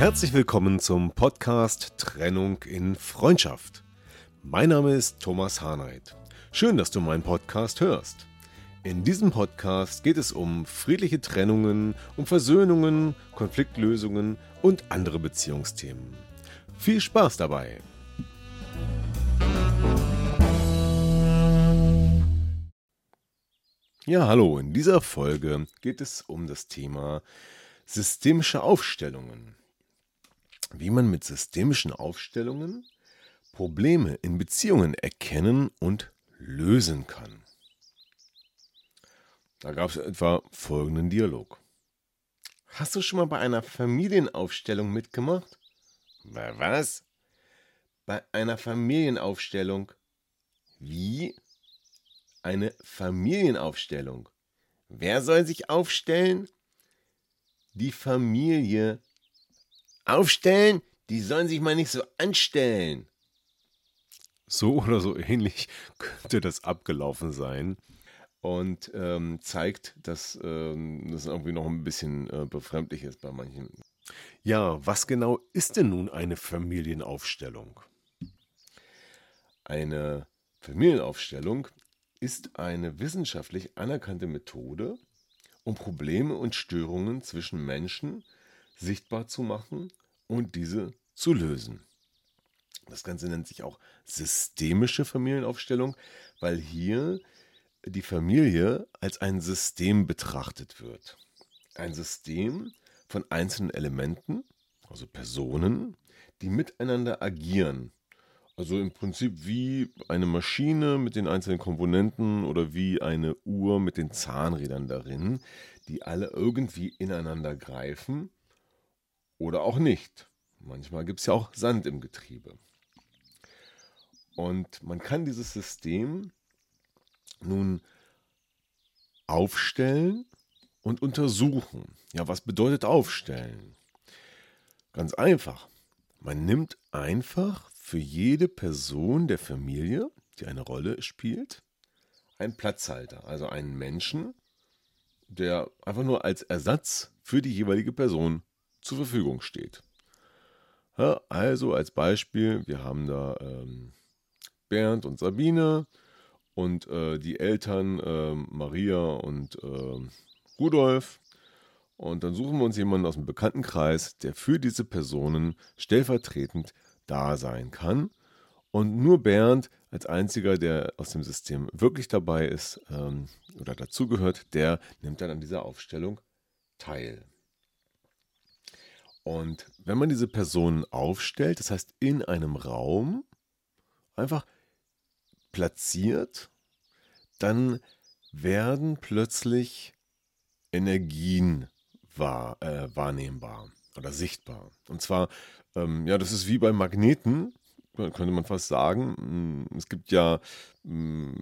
Herzlich willkommen zum Podcast Trennung in Freundschaft. Mein Name ist Thomas Harnight. Schön, dass du meinen Podcast hörst. In diesem Podcast geht es um friedliche Trennungen, um Versöhnungen, Konfliktlösungen und andere Beziehungsthemen. Viel Spaß dabei! Ja, hallo, in dieser Folge geht es um das Thema systemische Aufstellungen wie man mit systemischen Aufstellungen Probleme in Beziehungen erkennen und lösen kann. Da gab es etwa folgenden Dialog. Hast du schon mal bei einer Familienaufstellung mitgemacht? Bei was? Bei einer Familienaufstellung. Wie? Eine Familienaufstellung. Wer soll sich aufstellen? Die Familie Aufstellen? Die sollen sich mal nicht so anstellen. So oder so ähnlich könnte das abgelaufen sein und ähm, zeigt, dass ähm, das irgendwie noch ein bisschen äh, befremdlich ist bei manchen. Ja, was genau ist denn nun eine Familienaufstellung? Eine Familienaufstellung ist eine wissenschaftlich anerkannte Methode, um Probleme und Störungen zwischen Menschen sichtbar zu machen und diese zu lösen. Das Ganze nennt sich auch systemische Familienaufstellung, weil hier die Familie als ein System betrachtet wird. Ein System von einzelnen Elementen, also Personen, die miteinander agieren. Also im Prinzip wie eine Maschine mit den einzelnen Komponenten oder wie eine Uhr mit den Zahnrädern darin, die alle irgendwie ineinander greifen oder auch nicht. Manchmal gibt es ja auch Sand im Getriebe. Und man kann dieses System nun aufstellen und untersuchen. Ja, was bedeutet aufstellen? Ganz einfach. Man nimmt einfach für jede Person der Familie, die eine Rolle spielt, einen Platzhalter, also einen Menschen, der einfach nur als Ersatz für die jeweilige Person zur Verfügung steht. Ja, also als Beispiel, wir haben da ähm, Bernd und Sabine und äh, die Eltern äh, Maria und äh, Rudolf. Und dann suchen wir uns jemanden aus dem Bekanntenkreis, der für diese Personen stellvertretend da sein kann. Und nur Bernd als einziger, der aus dem System wirklich dabei ist ähm, oder dazugehört, der nimmt dann an dieser Aufstellung teil. Und wenn man diese Personen aufstellt, das heißt in einem Raum einfach platziert, dann werden plötzlich Energien wahr, äh, wahrnehmbar oder sichtbar. Und zwar, ähm, ja, das ist wie bei Magneten, könnte man fast sagen. Mm, es gibt ja mm,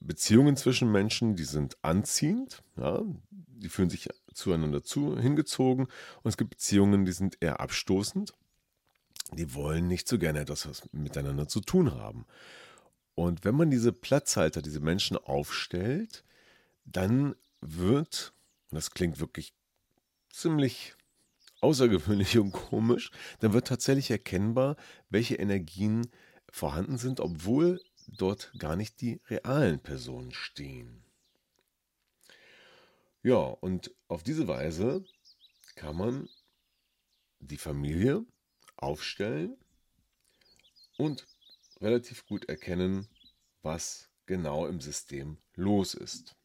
Beziehungen zwischen Menschen, die sind anziehend, ja, die fühlen sich zueinander zu, hingezogen und es gibt Beziehungen, die sind eher abstoßend. Die wollen nicht so gerne etwas miteinander zu tun haben. Und wenn man diese Platzhalter, diese Menschen aufstellt, dann wird, und das klingt wirklich ziemlich außergewöhnlich und komisch, dann wird tatsächlich erkennbar, welche Energien vorhanden sind, obwohl dort gar nicht die realen Personen stehen. Ja, und auf diese Weise kann man die Familie aufstellen und relativ gut erkennen, was genau im System los ist.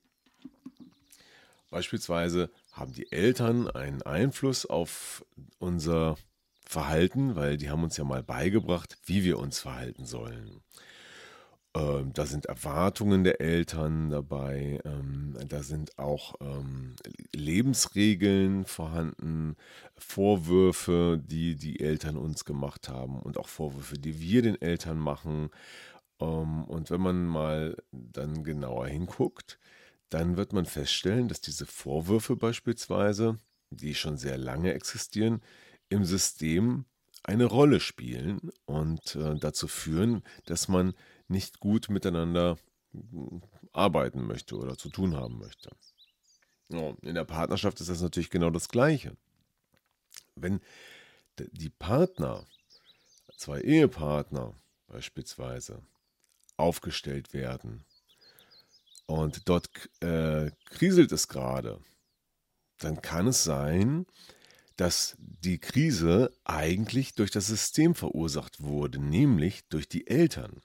Beispielsweise haben die Eltern einen Einfluss auf unser Verhalten, weil die haben uns ja mal beigebracht, wie wir uns verhalten sollen. Ähm, da sind Erwartungen der Eltern dabei, ähm, da sind auch ähm, Lebensregeln vorhanden, Vorwürfe, die die Eltern uns gemacht haben und auch Vorwürfe, die wir den Eltern machen. Ähm, und wenn man mal dann genauer hinguckt, dann wird man feststellen, dass diese Vorwürfe beispielsweise, die schon sehr lange existieren, im System eine Rolle spielen und äh, dazu führen, dass man nicht gut miteinander hm, arbeiten möchte oder zu tun haben möchte. In der Partnerschaft ist das natürlich genau das Gleiche. Wenn die Partner, zwei Ehepartner beispielsweise, aufgestellt werden und dort äh, kriselt es gerade, dann kann es sein, dass die Krise eigentlich durch das System verursacht wurde, nämlich durch die Eltern.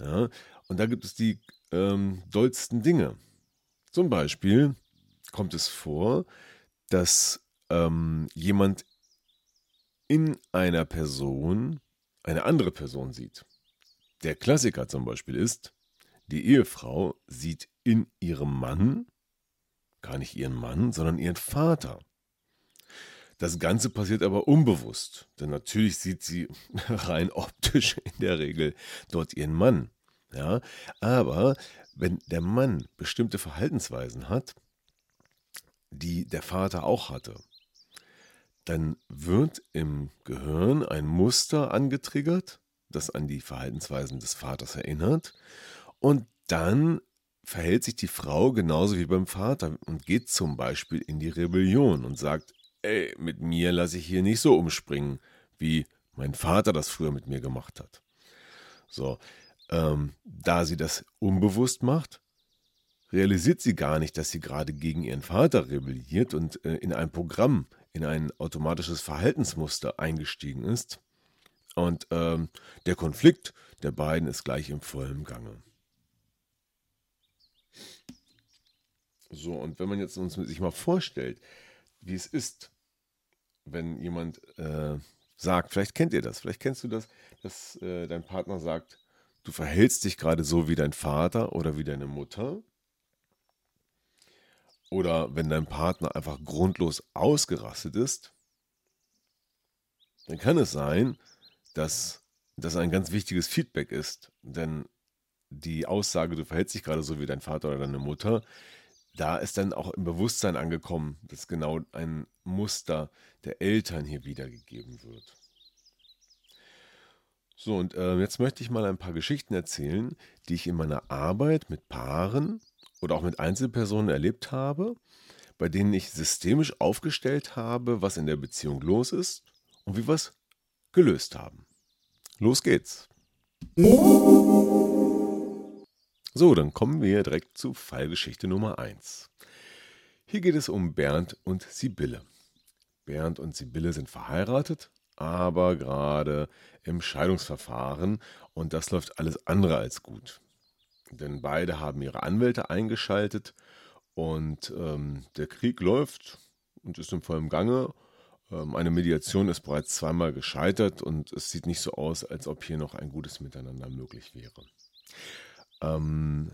Ja, und da gibt es die ähm, dollsten Dinge. Zum Beispiel kommt es vor, dass ähm, jemand in einer Person eine andere Person sieht. Der Klassiker zum Beispiel ist, die Ehefrau sieht in ihrem Mann gar nicht ihren Mann, sondern ihren Vater. Das Ganze passiert aber unbewusst, denn natürlich sieht sie rein optisch in der Regel dort ihren Mann. Ja, aber wenn der Mann bestimmte Verhaltensweisen hat, die der Vater auch hatte, dann wird im Gehirn ein Muster angetriggert, das an die Verhaltensweisen des Vaters erinnert, und dann verhält sich die Frau genauso wie beim Vater und geht zum Beispiel in die Rebellion und sagt, ey, mit mir lasse ich hier nicht so umspringen, wie mein Vater das früher mit mir gemacht hat. So, ähm, da sie das unbewusst macht, realisiert sie gar nicht, dass sie gerade gegen ihren Vater rebelliert und äh, in ein Programm, in ein automatisches Verhaltensmuster eingestiegen ist. Und ähm, der Konflikt der beiden ist gleich im vollen Gange. So, und wenn man jetzt uns sich mal vorstellt, wie es ist, wenn jemand äh, sagt, vielleicht kennt ihr das, vielleicht kennst du das, dass äh, dein Partner sagt, du verhältst dich gerade so wie dein Vater oder wie deine Mutter. Oder wenn dein Partner einfach grundlos ausgerastet ist, dann kann es sein, dass das ein ganz wichtiges Feedback ist. Denn die Aussage, du verhältst dich gerade so wie dein Vater oder deine Mutter, da ist dann auch im Bewusstsein angekommen, dass genau ein Muster der Eltern hier wiedergegeben wird. So, und äh, jetzt möchte ich mal ein paar Geschichten erzählen, die ich in meiner Arbeit mit Paaren oder auch mit Einzelpersonen erlebt habe, bei denen ich systemisch aufgestellt habe, was in der Beziehung los ist und wie wir es gelöst haben. Los geht's. So, dann kommen wir direkt zu Fallgeschichte Nummer 1. Hier geht es um Bernd und Sibylle. Bernd und Sibylle sind verheiratet, aber gerade im Scheidungsverfahren und das läuft alles andere als gut. Denn beide haben ihre Anwälte eingeschaltet und ähm, der Krieg läuft und ist im vollen Gange. Ähm, eine Mediation ist bereits zweimal gescheitert und es sieht nicht so aus, als ob hier noch ein gutes Miteinander möglich wäre. Ähm,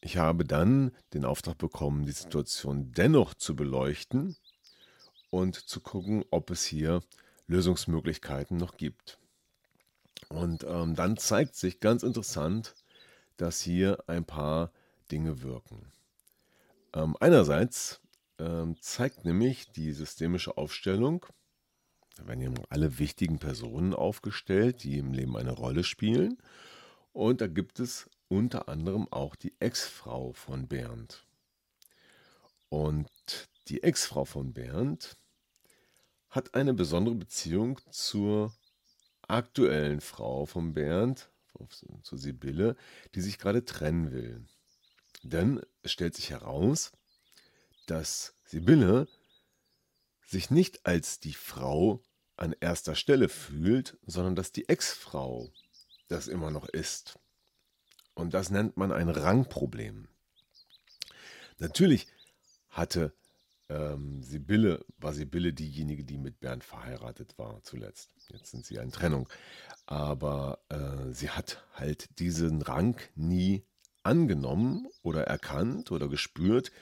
ich habe dann den Auftrag bekommen, die Situation dennoch zu beleuchten und zu gucken, ob es hier Lösungsmöglichkeiten noch gibt. Und ähm, dann zeigt sich ganz interessant, dass hier ein paar Dinge wirken. Ähm, einerseits ähm, zeigt nämlich die systemische Aufstellung, da werden hier alle wichtigen Personen aufgestellt, die im Leben eine Rolle spielen. Und da gibt es unter anderem auch die Ex-Frau von Bernd. Und die Ex-Frau von Bernd hat eine besondere Beziehung zur aktuellen Frau von Bernd, zu Sibylle, die sich gerade trennen will. Denn es stellt sich heraus, dass Sibylle sich nicht als die Frau an erster Stelle fühlt, sondern dass die Ex-Frau das immer noch ist. Und das nennt man ein Rangproblem. Natürlich hatte ähm, Sibylle, war Sibylle diejenige, die mit Bernd verheiratet war zuletzt. Jetzt sind sie in Trennung. Aber äh, sie hat halt diesen Rang nie angenommen oder erkannt oder gespürt,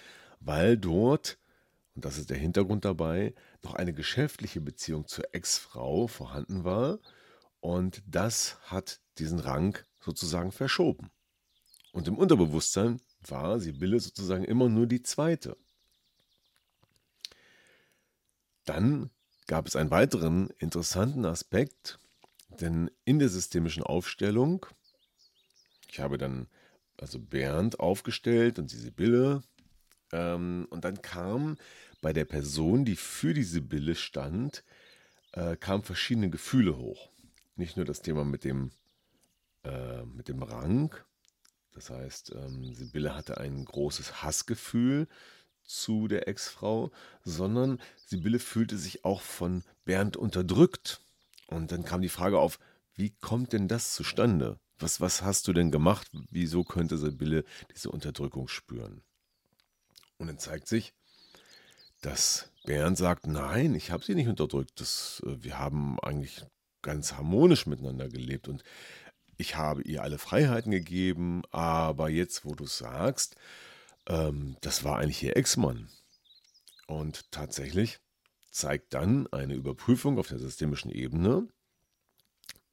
weil dort, und das ist der Hintergrund dabei, noch eine geschäftliche Beziehung zur Ex-Frau vorhanden war. Und das hat diesen Rang sozusagen verschoben. Und im Unterbewusstsein war Sibylle sozusagen immer nur die zweite. Dann gab es einen weiteren interessanten Aspekt, denn in der systemischen Aufstellung, ich habe dann also Bernd aufgestellt und die Sibylle, ähm, und dann kam bei der Person, die für die Sibylle stand, äh, kamen verschiedene Gefühle hoch. Nicht nur das Thema mit dem, äh, mit dem Rang, das heißt, ähm, Sibylle hatte ein großes Hassgefühl zu der Ex-Frau, sondern Sibylle fühlte sich auch von Bernd unterdrückt. Und dann kam die Frage auf, wie kommt denn das zustande? Was, was hast du denn gemacht? Wieso könnte Sibylle diese Unterdrückung spüren? Und dann zeigt sich, dass Bernd sagt, nein, ich habe sie nicht unterdrückt. Das, äh, wir haben eigentlich ganz harmonisch miteinander gelebt und ich habe ihr alle Freiheiten gegeben, aber jetzt, wo du sagst, ähm, das war eigentlich ihr Ex-Mann. Und tatsächlich zeigt dann eine Überprüfung auf der systemischen Ebene,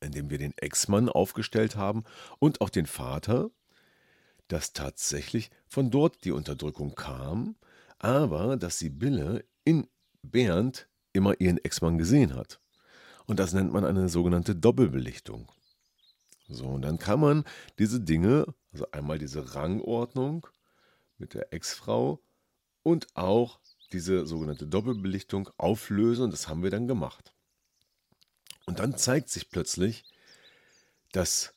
indem wir den Ex-Mann aufgestellt haben und auch den Vater, dass tatsächlich von dort die Unterdrückung kam, aber dass Sibylle in Bernd immer ihren Ex-Mann gesehen hat. Und das nennt man eine sogenannte Doppelbelichtung. So, und dann kann man diese Dinge, also einmal diese Rangordnung mit der Ex-Frau und auch diese sogenannte Doppelbelichtung auflösen und das haben wir dann gemacht. Und dann zeigt sich plötzlich, dass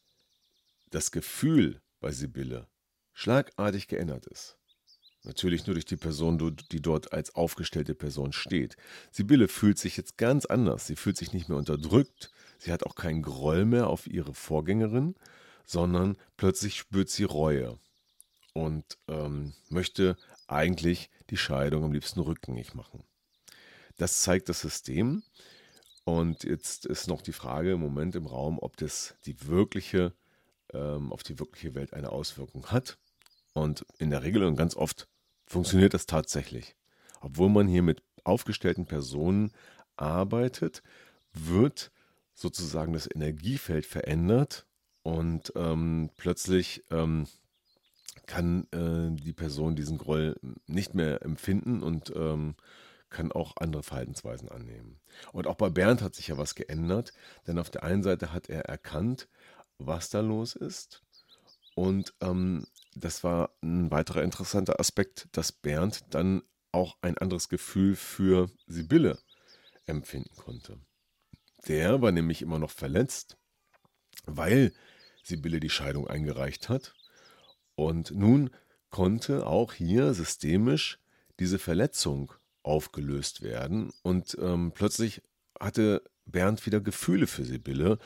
das Gefühl bei Sibylle schlagartig geändert ist. Natürlich nur durch die Person, die dort als aufgestellte Person steht. Sibylle fühlt sich jetzt ganz anders. Sie fühlt sich nicht mehr unterdrückt. Sie hat auch keinen Groll mehr auf ihre Vorgängerin, sondern plötzlich spürt sie Reue und ähm, möchte eigentlich die Scheidung am liebsten rückgängig machen. Das zeigt das System. Und jetzt ist noch die Frage im Moment im Raum, ob das die wirkliche, ähm, auf die wirkliche Welt eine Auswirkung hat. Und in der Regel und ganz oft funktioniert das tatsächlich. Obwohl man hier mit aufgestellten Personen arbeitet, wird sozusagen das Energiefeld verändert und ähm, plötzlich ähm, kann äh, die Person diesen Groll nicht mehr empfinden und ähm, kann auch andere Verhaltensweisen annehmen. Und auch bei Bernd hat sich ja was geändert, denn auf der einen Seite hat er erkannt, was da los ist und ähm, das war ein weiterer interessanter Aspekt, dass Bernd dann auch ein anderes Gefühl für Sibylle empfinden konnte. Der war nämlich immer noch verletzt, weil Sibylle die Scheidung eingereicht hat. Und nun konnte auch hier systemisch diese Verletzung aufgelöst werden. Und ähm, plötzlich hatte Bernd wieder Gefühle für Sibylle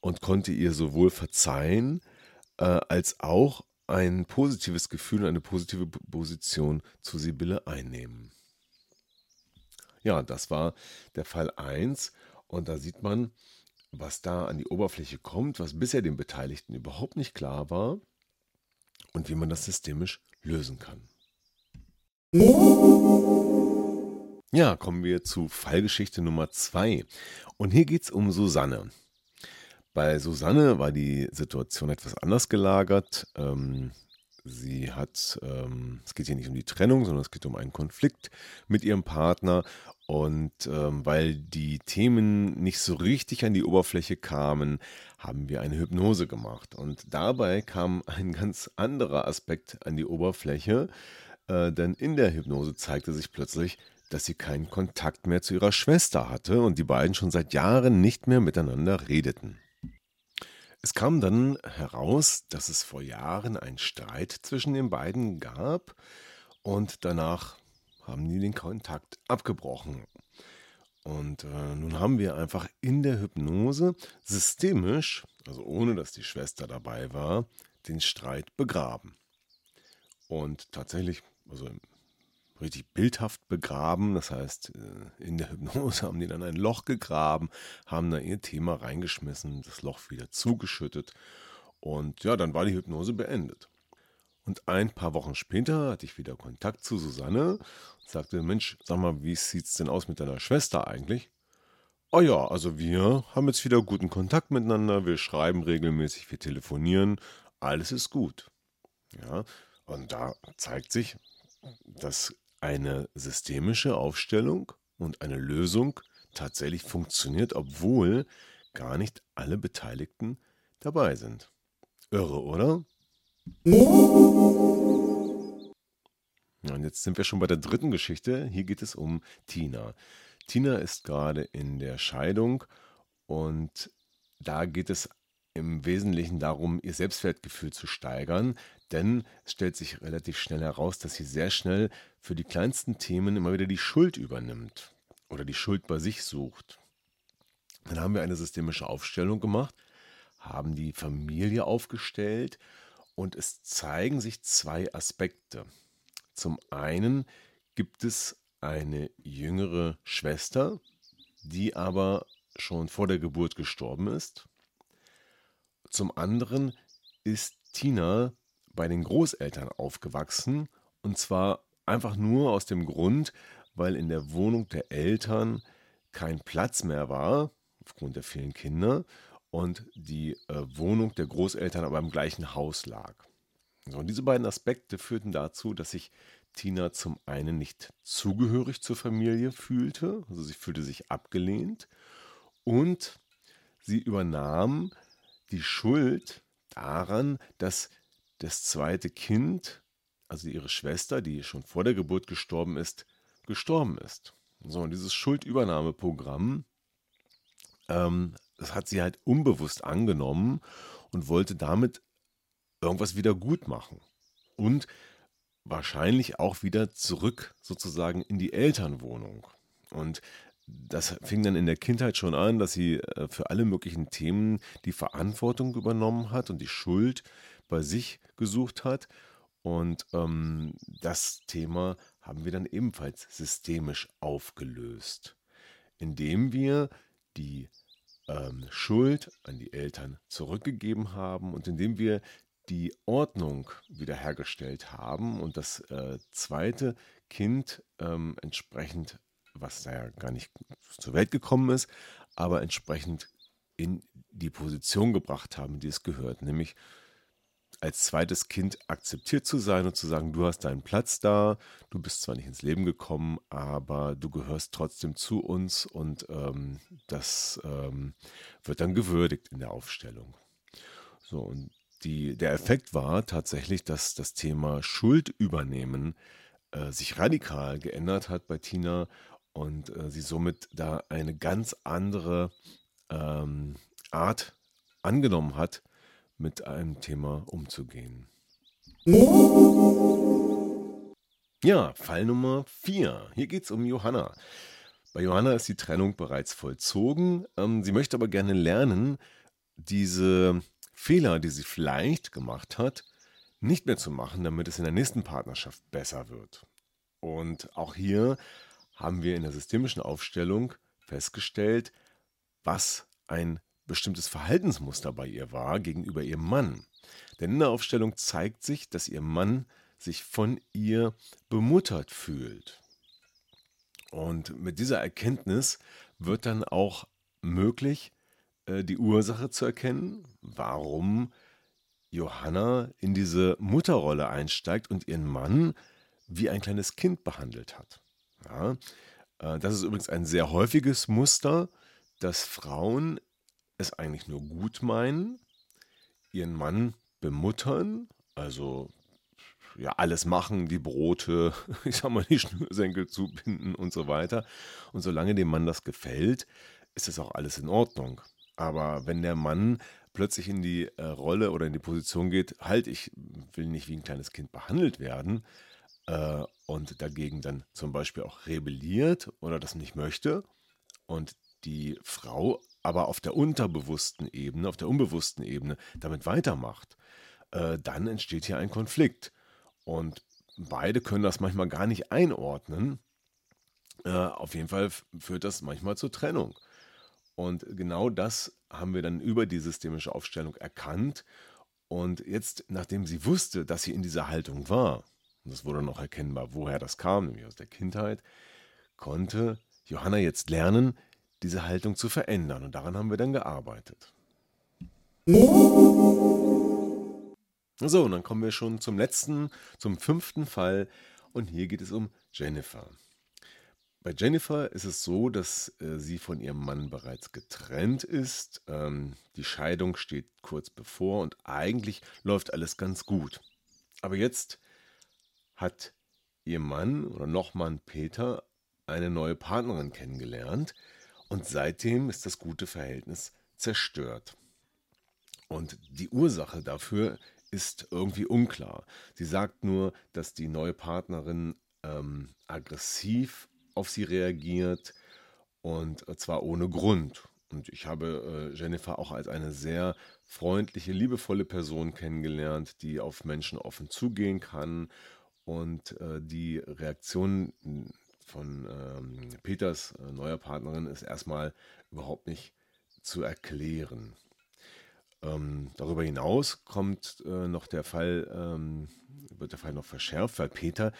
und konnte ihr sowohl verzeihen, äh, als auch ein positives Gefühl, eine positive Position zu Sibylle einnehmen. Ja, das war der Fall 1 und da sieht man, was da an die Oberfläche kommt, was bisher den Beteiligten überhaupt nicht klar war und wie man das systemisch lösen kann. Ja, kommen wir zu Fallgeschichte Nummer 2. Und hier geht es um Susanne. Bei Susanne war die Situation etwas anders gelagert. Ähm, sie hat, ähm, es geht hier nicht um die Trennung, sondern es geht um einen Konflikt mit ihrem Partner. Und ähm, weil die Themen nicht so richtig an die Oberfläche kamen, haben wir eine Hypnose gemacht. Und dabei kam ein ganz anderer Aspekt an die Oberfläche, äh, denn in der Hypnose zeigte sich plötzlich, dass sie keinen Kontakt mehr zu ihrer Schwester hatte und die beiden schon seit Jahren nicht mehr miteinander redeten. Es kam dann heraus, dass es vor Jahren einen Streit zwischen den beiden gab und danach haben die den Kontakt abgebrochen. Und äh, nun haben wir einfach in der Hypnose systemisch, also ohne dass die Schwester dabei war, den Streit begraben. Und tatsächlich, also richtig bildhaft begraben. Das heißt, äh, in der Hypnose haben die dann ein Loch gegraben, haben da ihr Thema reingeschmissen, das Loch wieder zugeschüttet. Und ja, dann war die Hypnose beendet. Und ein paar Wochen später hatte ich wieder Kontakt zu Susanne und sagte, Mensch, sag mal, wie sieht es denn aus mit deiner Schwester eigentlich? Oh ja, also wir haben jetzt wieder guten Kontakt miteinander, wir schreiben regelmäßig, wir telefonieren, alles ist gut. Ja, und da zeigt sich, dass eine systemische Aufstellung und eine Lösung tatsächlich funktioniert, obwohl gar nicht alle Beteiligten dabei sind. Irre, oder? Und jetzt sind wir schon bei der dritten Geschichte. Hier geht es um Tina. Tina ist gerade in der Scheidung und da geht es im Wesentlichen darum, ihr Selbstwertgefühl zu steigern, denn es stellt sich relativ schnell heraus, dass sie sehr schnell für die kleinsten Themen immer wieder die Schuld übernimmt oder die Schuld bei sich sucht. Dann haben wir eine systemische Aufstellung gemacht, haben die Familie aufgestellt und es zeigen sich zwei Aspekte. Zum einen gibt es eine jüngere Schwester, die aber schon vor der Geburt gestorben ist. Zum anderen ist Tina bei den Großeltern aufgewachsen und zwar einfach nur aus dem Grund, weil in der Wohnung der Eltern kein Platz mehr war, aufgrund der vielen Kinder, und die äh, Wohnung der Großeltern aber im gleichen Haus lag. So, und diese beiden Aspekte führten dazu, dass sich Tina zum einen nicht zugehörig zur Familie fühlte, also sie fühlte sich abgelehnt, und sie übernahm die Schuld daran, dass das zweite Kind, also ihre Schwester, die schon vor der Geburt gestorben ist, gestorben ist. So, und dieses Schuldübernahmeprogramm ähm, das hat sie halt unbewusst angenommen und wollte damit irgendwas wieder gut machen. Und wahrscheinlich auch wieder zurück sozusagen in die Elternwohnung. Und das fing dann in der Kindheit schon an, dass sie äh, für alle möglichen Themen die Verantwortung übernommen hat und die Schuld bei sich gesucht hat. Und ähm, das Thema haben wir dann ebenfalls systemisch aufgelöst, indem wir die ähm, Schuld an die Eltern zurückgegeben haben und indem wir die Ordnung wiederhergestellt haben und das äh, zweite Kind ähm, entsprechend, was da ja gar nicht zur Welt gekommen ist, aber entsprechend in die Position gebracht haben, die es gehört, nämlich als zweites Kind akzeptiert zu sein und zu sagen, du hast deinen Platz da, du bist zwar nicht ins Leben gekommen, aber du gehörst trotzdem zu uns und ähm, das ähm, wird dann gewürdigt in der Aufstellung. So, und die, der Effekt war tatsächlich, dass das Thema Schuld übernehmen äh, sich radikal geändert hat bei Tina und äh, sie somit da eine ganz andere ähm, Art angenommen hat, mit einem Thema umzugehen. Ja, Fall Nummer 4. Hier geht es um Johanna. Bei Johanna ist die Trennung bereits vollzogen. Ähm, sie möchte aber gerne lernen, diese Fehler, die sie vielleicht gemacht hat, nicht mehr zu machen, damit es in der nächsten Partnerschaft besser wird. Und auch hier haben wir in der systemischen Aufstellung festgestellt, was ein bestimmtes Verhaltensmuster bei ihr war gegenüber ihrem Mann. Denn in der Aufstellung zeigt sich, dass ihr Mann sich von ihr bemuttert fühlt. Und mit dieser Erkenntnis wird dann auch möglich, äh, die Ursache zu erkennen, warum Johanna in diese Mutterrolle einsteigt und ihren Mann wie ein kleines Kind behandelt hat. Ja, äh, das ist übrigens ein sehr häufiges Muster, dass Frauen es eigentlich nur gut meinen, ihren Mann bemuttern, also ja, alles machen, die Brote, ich sag mal, die Schnürsenkel zubinden und so weiter. Und solange dem Mann das gefällt, ist es auch alles in Ordnung. Aber wenn der Mann plötzlich in die äh, Rolle oder in die Position geht, halt, ich will nicht wie ein kleines Kind behandelt werden äh, und dagegen dann zum Beispiel auch rebelliert oder das nicht möchte und die Frau aber auf der unterbewussten Ebene, auf der unbewussten Ebene damit weitermacht, äh, dann entsteht hier ein Konflikt. Und beide können das manchmal gar nicht einordnen. Äh, auf jeden Fall führt das manchmal zur Trennung. Und genau das haben wir dann über die systemische Aufstellung erkannt. Und jetzt, nachdem sie wusste, dass sie in dieser Haltung war, und das wurde noch erkennbar, woher das kam, nämlich aus der Kindheit, konnte Johanna jetzt lernen, diese Haltung zu verändern. Und daran haben wir dann gearbeitet. So, und dann kommen wir schon zum letzten, zum fünften Fall. Und hier geht es um Jennifer. Bei Jennifer ist es so, dass äh, sie von ihrem Mann bereits getrennt ist. Ähm, die Scheidung steht kurz bevor und eigentlich läuft alles ganz gut. Aber jetzt hat ihr Mann oder Nochmann Peter eine neue Partnerin kennengelernt und seitdem ist das gute Verhältnis zerstört. Und die Ursache dafür ist irgendwie unklar. Sie sagt nur, dass die neue Partnerin ähm, aggressiv auf sie reagiert und äh, zwar ohne Grund. Und ich habe äh, Jennifer auch als eine sehr freundliche, liebevolle Person kennengelernt, die auf Menschen offen zugehen kann. Und äh, die Reaktion von ähm, Peters äh, neuer Partnerin ist erstmal überhaupt nicht zu erklären. Ähm, darüber hinaus kommt äh, noch der Fall, ähm, wird der Fall noch verschärft, weil Peter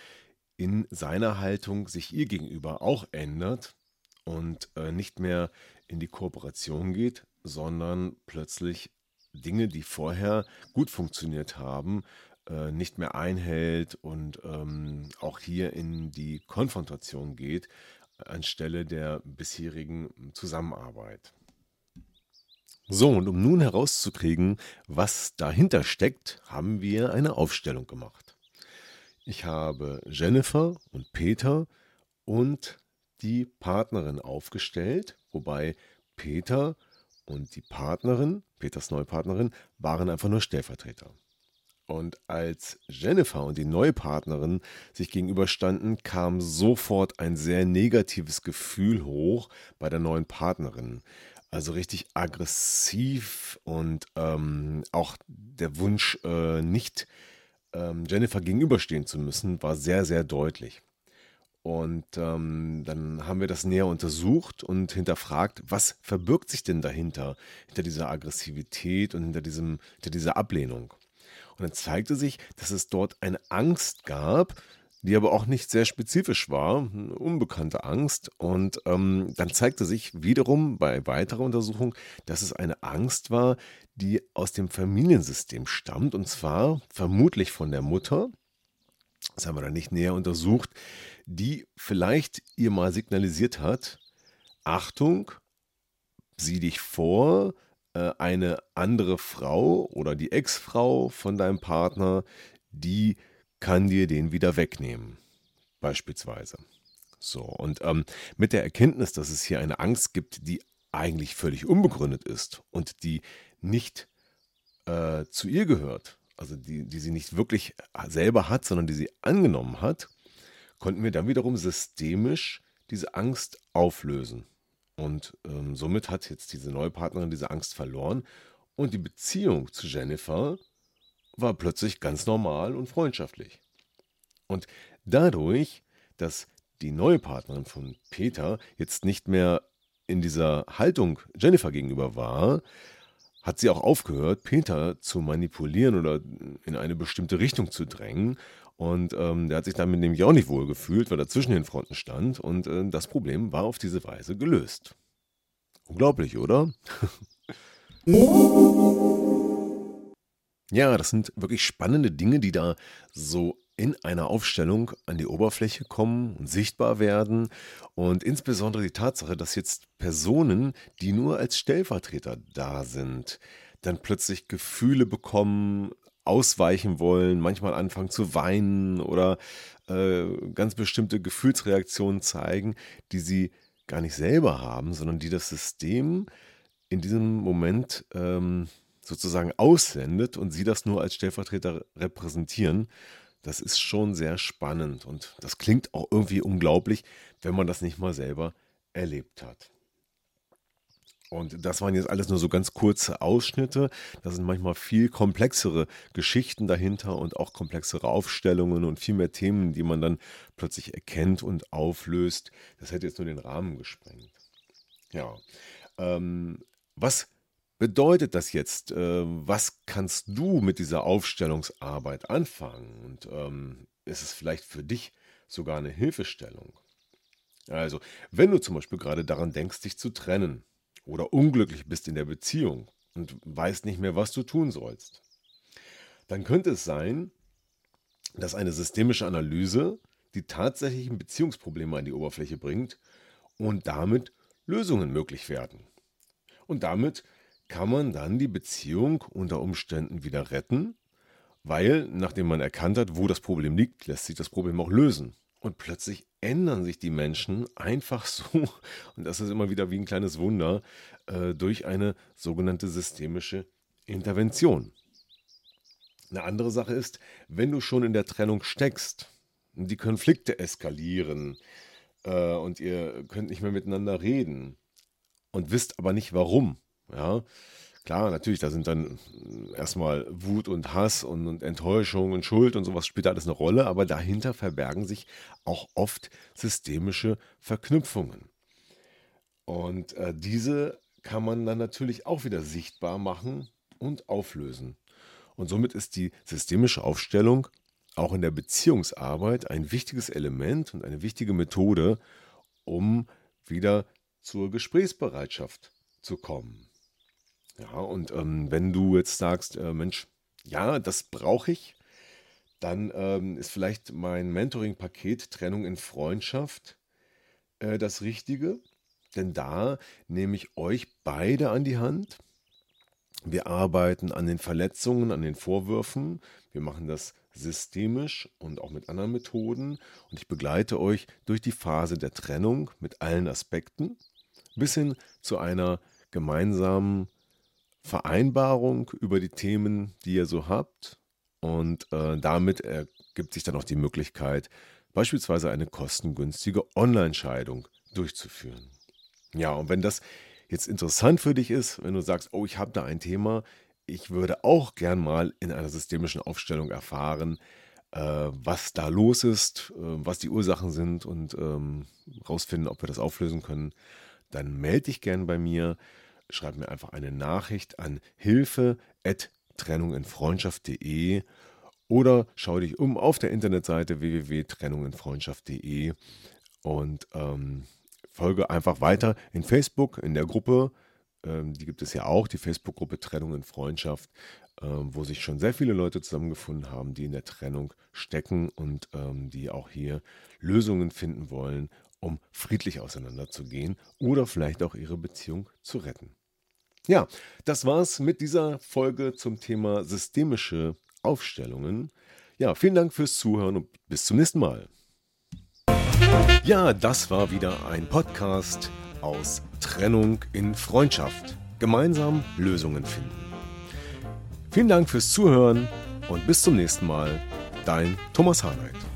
in seiner Haltung sich ihr gegenüber auch ändert und äh, nicht mehr in die Kooperation geht, sondern plötzlich Dinge, die vorher gut funktioniert haben, äh, nicht mehr einhält und ähm, auch hier in die Konfrontation geht, anstelle der bisherigen Zusammenarbeit. So, und um nun herauszukriegen, was dahinter steckt, haben wir eine Aufstellung gemacht. Ich habe Jennifer und Peter und die Partnerin aufgestellt, wobei Peter und die Partnerin, Peters neue Partnerin, waren einfach nur Stellvertreter. Und als Jennifer und die neue Partnerin sich gegenüberstanden, kam sofort ein sehr negatives Gefühl hoch bei der neuen Partnerin. Also richtig aggressiv und ähm, auch der Wunsch, äh, nicht ähm, Jennifer gegenüberstehen zu müssen, war sehr, sehr deutlich. Und ähm, dann haben wir das näher untersucht und hinterfragt, was verbirgt sich denn dahinter, hinter dieser Aggressivität und hinter, diesem, hinter dieser Ablehnung. Und dann zeigte sich, dass es dort eine Angst gab, die aber auch nicht sehr spezifisch war, eine unbekannte Angst. Und ähm, dann zeigte sich wiederum bei weiterer Untersuchung, dass es eine Angst war, die aus dem Familiensystem stammt, und zwar vermutlich von der Mutter, das haben wir dann nicht näher untersucht, die vielleicht ihr mal signalisiert hat, Achtung, sieh dich vor, eine andere Frau oder die Ex-Frau von deinem Partner, die kann dir den wieder wegnehmen. Beispielsweise. So, und ähm, mit der Erkenntnis, dass es hier eine Angst gibt, die eigentlich völlig unbegründet ist und die nicht äh, zu ihr gehört, also die, die sie nicht wirklich selber hat, sondern die sie angenommen hat, konnten wir dann wiederum systemisch diese Angst auflösen. Und ähm, somit hat jetzt diese neue Partnerin diese Angst verloren und die Beziehung zu Jennifer war plötzlich ganz normal und freundschaftlich. Und dadurch, dass die neue Partnerin von Peter jetzt nicht mehr in dieser Haltung Jennifer gegenüber war, hat sie auch aufgehört, Peter zu manipulieren oder in eine bestimmte Richtung zu drängen. Und ähm, der hat sich damit nämlich auch nicht wohl gefühlt, weil er zwischen den Fronten stand. Und äh, das Problem war auf diese Weise gelöst. Unglaublich, oder? Ja, das sind wirklich spannende Dinge, die da so in einer Aufstellung an die Oberfläche kommen und sichtbar werden. Und insbesondere die Tatsache, dass jetzt Personen, die nur als Stellvertreter da sind, dann plötzlich Gefühle bekommen, ausweichen wollen, manchmal anfangen zu weinen oder äh, ganz bestimmte Gefühlsreaktionen zeigen, die sie gar nicht selber haben, sondern die das System in diesem Moment ähm, sozusagen aussendet und sie das nur als Stellvertreter repräsentieren. Das ist schon sehr spannend und das klingt auch irgendwie unglaublich, wenn man das nicht mal selber erlebt hat. Und das waren jetzt alles nur so ganz kurze Ausschnitte. Da sind manchmal viel komplexere Geschichten dahinter und auch komplexere Aufstellungen und viel mehr Themen, die man dann plötzlich erkennt und auflöst. Das hätte jetzt nur den Rahmen gesprengt. Ja. Ähm, was bedeutet das jetzt? Äh, was kannst du mit dieser Aufstellungsarbeit anfangen? Und ähm, ist es vielleicht für dich sogar eine Hilfestellung? Also, wenn du zum Beispiel gerade daran denkst, dich zu trennen, oder unglücklich bist in der Beziehung und weißt nicht mehr, was du tun sollst, dann könnte es sein, dass eine systemische Analyse die tatsächlichen Beziehungsprobleme an die Oberfläche bringt und damit Lösungen möglich werden. Und damit kann man dann die Beziehung unter Umständen wieder retten, weil nachdem man erkannt hat, wo das Problem liegt, lässt sich das Problem auch lösen. Und plötzlich ändern sich die Menschen einfach so, und das ist immer wieder wie ein kleines Wunder, äh, durch eine sogenannte systemische Intervention. Eine andere Sache ist, wenn du schon in der Trennung steckst, die Konflikte eskalieren äh, und ihr könnt nicht mehr miteinander reden und wisst aber nicht warum, ja, Klar, natürlich, da sind dann erstmal Wut und Hass und, und, Enttäuschung und Schuld und sowas spielt alles eine Rolle, aber dahinter verbergen sich auch oft systemische Verknüpfungen. Und äh, diese kann man dann natürlich auch wieder sichtbar machen und auflösen. Und somit ist die systemische Aufstellung auch in der Beziehungsarbeit ein wichtiges Element und eine wichtige Methode, um wieder zur Gesprächsbereitschaft zu kommen. Ja, und ähm, wenn du jetzt sagst, äh, Mensch, ja, das brauche ich, dann ähm, ist vielleicht mein Mentoring-Paket Trennung in Freundschaft äh, das Richtige. Denn da nehme ich euch beide an die Hand. Wir arbeiten an den Verletzungen, an den Vorwürfen. Wir machen das systemisch und auch mit anderen Methoden. Und ich begleite euch durch die Phase der Trennung mit allen Aspekten bis hin zu einer gemeinsamen Vereinbarung über die Themen, die ihr so habt. Und äh, damit ergibt sich dann auch die Möglichkeit, beispielsweise eine kostengünstige Online-Scheidung durchzuführen. Ja, und wenn das jetzt interessant für dich ist, wenn du sagst, oh, ich habe da ein Thema, ich würde auch gern mal in einer systemischen Aufstellung erfahren, äh, was da los ist, äh, was die Ursachen sind und ähm, rausfinden, ob wir das auflösen können, dann melde dich gern bei mir schreib mir einfach eine Nachricht an hilfe@trennunginfreundschaft.de oder schau dich um auf der Internetseite www.trennunginfreundschaft.de und ähm, folge einfach weiter in Facebook, in der Gruppe. Ähm, die gibt es ja auch, die Facebook-Gruppe Trennung in Freundschaft, ähm, wo sich schon sehr viele Leute zusammengefunden haben, die in der Trennung stecken und ähm, die auch hier Lösungen finden wollen, um friedlich auseinanderzugehen oder vielleicht auch ihre Beziehung zu retten. Ja, das war's mit dieser Folge zum Thema systemische Aufstellungen. Ja, vielen Dank fürs Zuhören und bis zum nächsten Mal. Ja, das war wieder ein Podcast aus Trennung in Freundschaft. Gemeinsam Lösungen finden. Vielen Dank fürs Zuhören und bis zum nächsten Mal. Dein Thomas Harnight.